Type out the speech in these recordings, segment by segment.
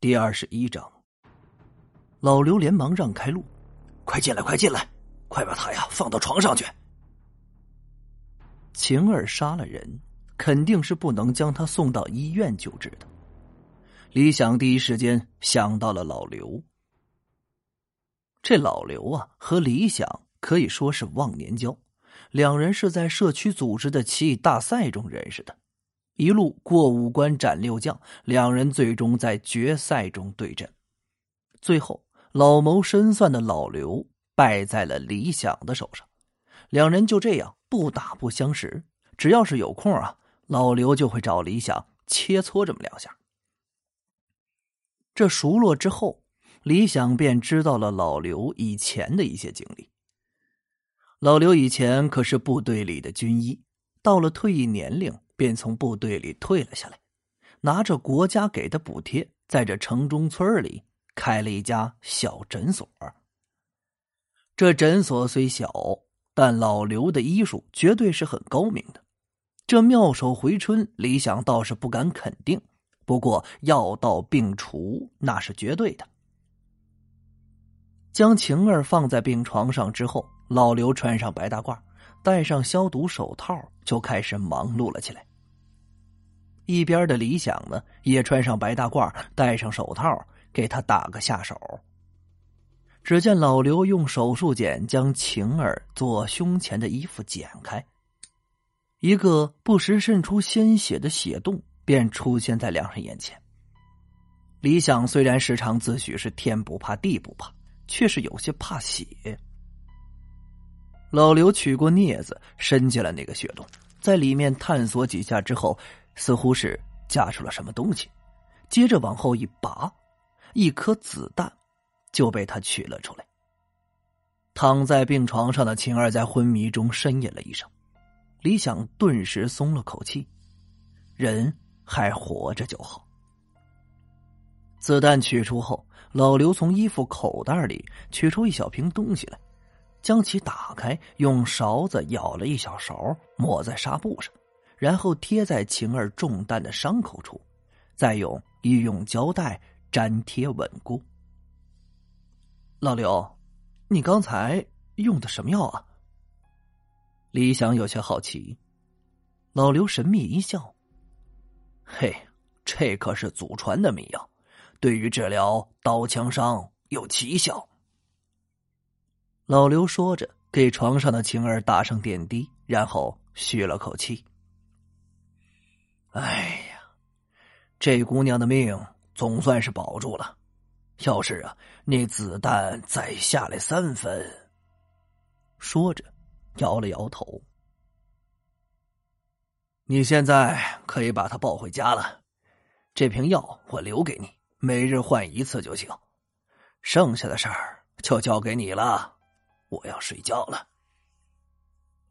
第二十一章，老刘连忙让开路，快进来，快进来，快把他呀放到床上去。晴儿杀了人，肯定是不能将他送到医院救治的。李想第一时间想到了老刘。这老刘啊，和李想可以说是忘年交，两人是在社区组织的棋艺大赛中认识的。一路过五关斩六将，两人最终在决赛中对阵。最后，老谋深算的老刘败在了李想的手上。两人就这样不打不相识。只要是有空啊，老刘就会找李想切磋这么两下。这熟络之后，李想便知道了老刘以前的一些经历。老刘以前可是部队里的军医，到了退役年龄。便从部队里退了下来，拿着国家给的补贴，在这城中村里开了一家小诊所。这诊所虽小，但老刘的医术绝对是很高明的。这妙手回春，李想倒是不敢肯定，不过药到病除那是绝对的。将晴儿放在病床上之后，老刘穿上白大褂，戴上消毒手套，就开始忙碌了起来。一边的李想呢，也穿上白大褂，戴上手套，给他打个下手。只见老刘用手术剪将晴儿左胸前的衣服剪开，一个不时渗出鲜血的血洞便出现在两人眼前。李想虽然时常自诩是天不怕地不怕，却是有些怕血。老刘取过镊子，伸进了那个血洞，在里面探索几下之后。似乎是夹出了什么东西，接着往后一拔，一颗子弹就被他取了出来。躺在病床上的晴儿在昏迷中呻吟了一声，李想顿时松了口气，人还活着就好。子弹取出后，老刘从衣服口袋里取出一小瓶东西来，将其打开，用勺子舀了一小勺，抹在纱布上。然后贴在晴儿中弹的伤口处，再用医用胶带粘贴稳固。老刘，你刚才用的什么药啊？李想有些好奇。老刘神秘一笑：“嘿，这可是祖传的秘药，对于治疗刀枪伤有奇效。”老刘说着，给床上的晴儿打上点滴，然后吁了口气。这姑娘的命总算是保住了。要是啊，那子弹再下来三分，说着，摇了摇头。你现在可以把她抱回家了。这瓶药我留给你，每日换一次就行。剩下的事儿就交给你了。我要睡觉了。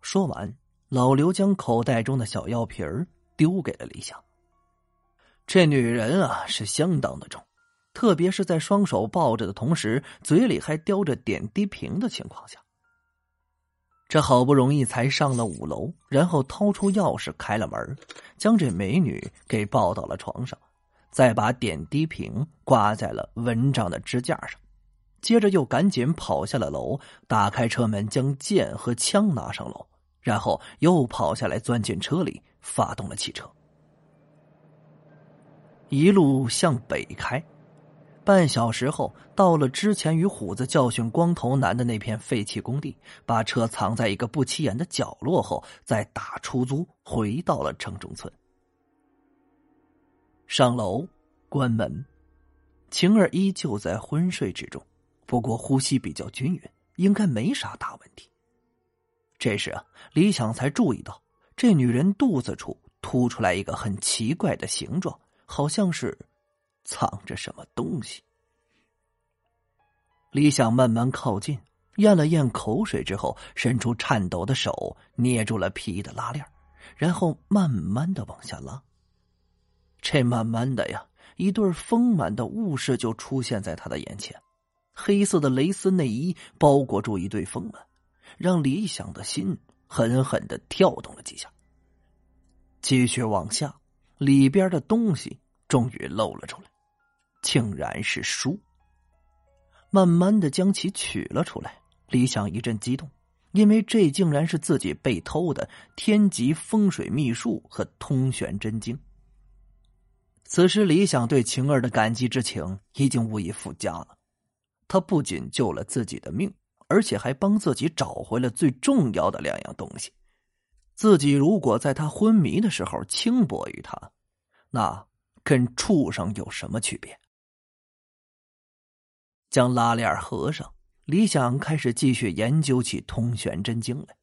说完，老刘将口袋中的小药瓶。丢给了李想。这女人啊，是相当的重，特别是在双手抱着的同时，嘴里还叼着点滴瓶的情况下。这好不容易才上了五楼，然后掏出钥匙开了门，将这美女给抱到了床上，再把点滴瓶挂在了蚊帐的支架上，接着又赶紧跑下了楼，打开车门，将剑和枪拿上楼，然后又跑下来，钻进车里。发动了汽车，一路向北开。半小时后，到了之前与虎子教训光头男的那片废弃工地，把车藏在一个不起眼的角落后，再打出租回到了城中村。上楼，关门。晴儿依旧在昏睡之中，不过呼吸比较均匀，应该没啥大问题。这时啊，李想才注意到。这女人肚子处凸出来一个很奇怪的形状，好像是藏着什么东西。李想慢慢靠近，咽了咽口水之后，伸出颤抖的手捏住了皮衣的拉链，然后慢慢的往下拉。这慢慢的呀，一对丰满的物事就出现在他的眼前，黑色的蕾丝内衣包裹住一对丰满，让李想的心。狠狠的跳动了几下，继续往下，里边的东西终于露了出来。竟然是书。慢慢的将其取了出来，李想一阵激动，因为这竟然是自己被偷的天级风水秘术和通玄真经。此时，李想对晴儿的感激之情已经无以复加了。他不仅救了自己的命，而且还帮自己找回了最重要的两样东西。自己如果在他昏迷的时候轻薄于他，那跟畜生有什么区别？将拉链合上，李想开始继续研究起通玄真经来。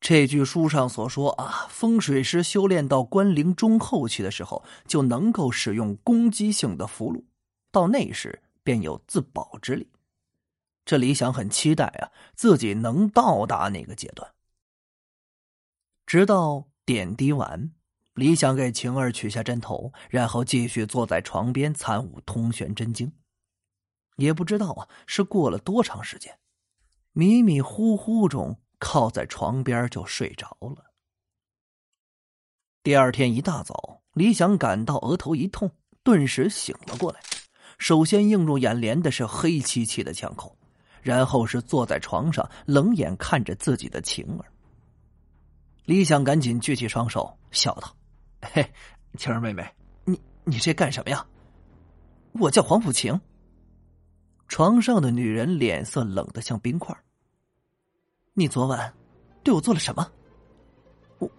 这句书上所说啊，风水师修炼到关灵中后期的时候，就能够使用攻击性的符箓，到那时便有自保之力。这李想很期待啊，自己能到达那个阶段。直到点滴完，李想给晴儿取下针头，然后继续坐在床边参悟通玄真经。也不知道啊，是过了多长时间，迷迷糊糊中靠在床边就睡着了。第二天一大早，李想感到额头一痛，顿时醒了过来。首先映入眼帘的是黑漆漆的枪口，然后是坐在床上冷眼看着自己的晴儿。李想赶紧举起双手，笑道：“嘿，晴儿妹妹，你你这干什么呀？我叫黄甫晴。”床上的女人脸色冷得像冰块。你昨晚对我做了什么？我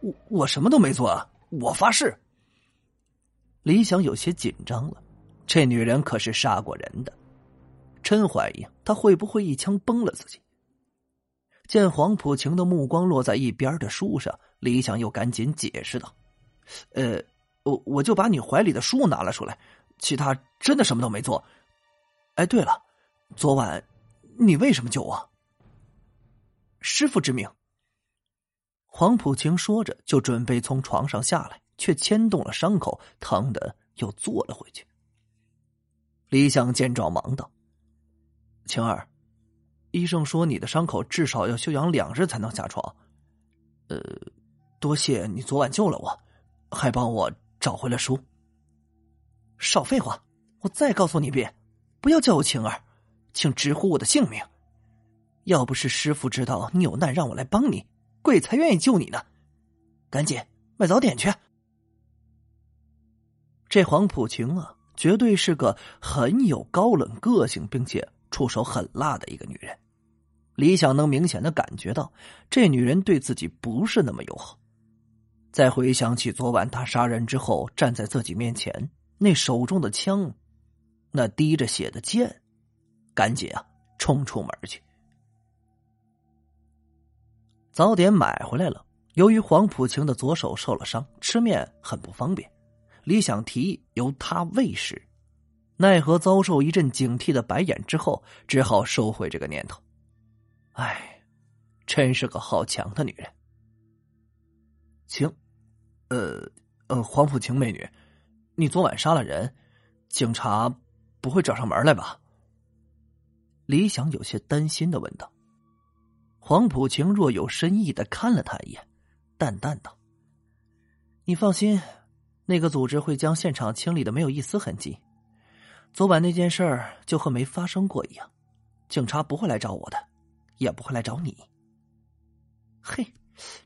我我什么都没做啊！我发誓。李想有些紧张了，这女人可是杀过人的，真怀疑她会不会一枪崩了自己。见黄浦晴的目光落在一边的书上，李想又赶紧解释道：“呃，我我就把你怀里的书拿了出来，其他真的什么都没做。”哎，对了，昨晚你为什么救我？师傅之命。黄浦晴说着，就准备从床上下来，却牵动了伤口，疼的又坐了回去。李想见状，忙道：“晴儿，医生说你的伤口至少要休养两日才能下床。呃，多谢你昨晚救了我，还帮我找回了书。少废话，我再告诉你一遍。”不要叫我晴儿，请直呼我的姓名。要不是师傅知道你有难，让我来帮你，鬼才愿意救你呢。赶紧买早点去。这黄浦晴啊，绝对是个很有高冷个性，并且出手狠辣的一个女人。李想能明显的感觉到，这女人对自己不是那么友好。再回想起昨晚他杀人之后站在自己面前，那手中的枪。那滴着血的剑，赶紧啊，冲出门去。早点买回来了。由于黄浦晴的左手受了伤，吃面很不方便。李想提议由他喂食，奈何遭受一阵警惕的白眼之后，只好收回这个念头。唉，真是个好强的女人。晴，呃呃，黄浦晴美女，你昨晚杀了人，警察。不会找上门来吧？李想有些担心的问道。黄浦晴若有深意的看了他一眼，淡淡道：“你放心，那个组织会将现场清理的没有一丝痕迹。昨晚那件事就和没发生过一样，警察不会来找我的，也不会来找你。”嘿，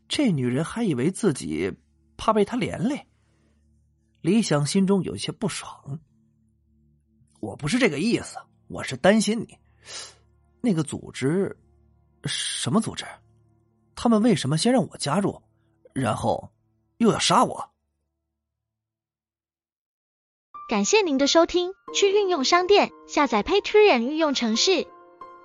这女人还以为自己怕被他连累。李想心中有些不爽。我不是这个意思，我是担心你。那个组织，什么组织？他们为什么先让我加入，然后又要杀我？感谢您的收听，去运用商店下载 Patreon 运用城市，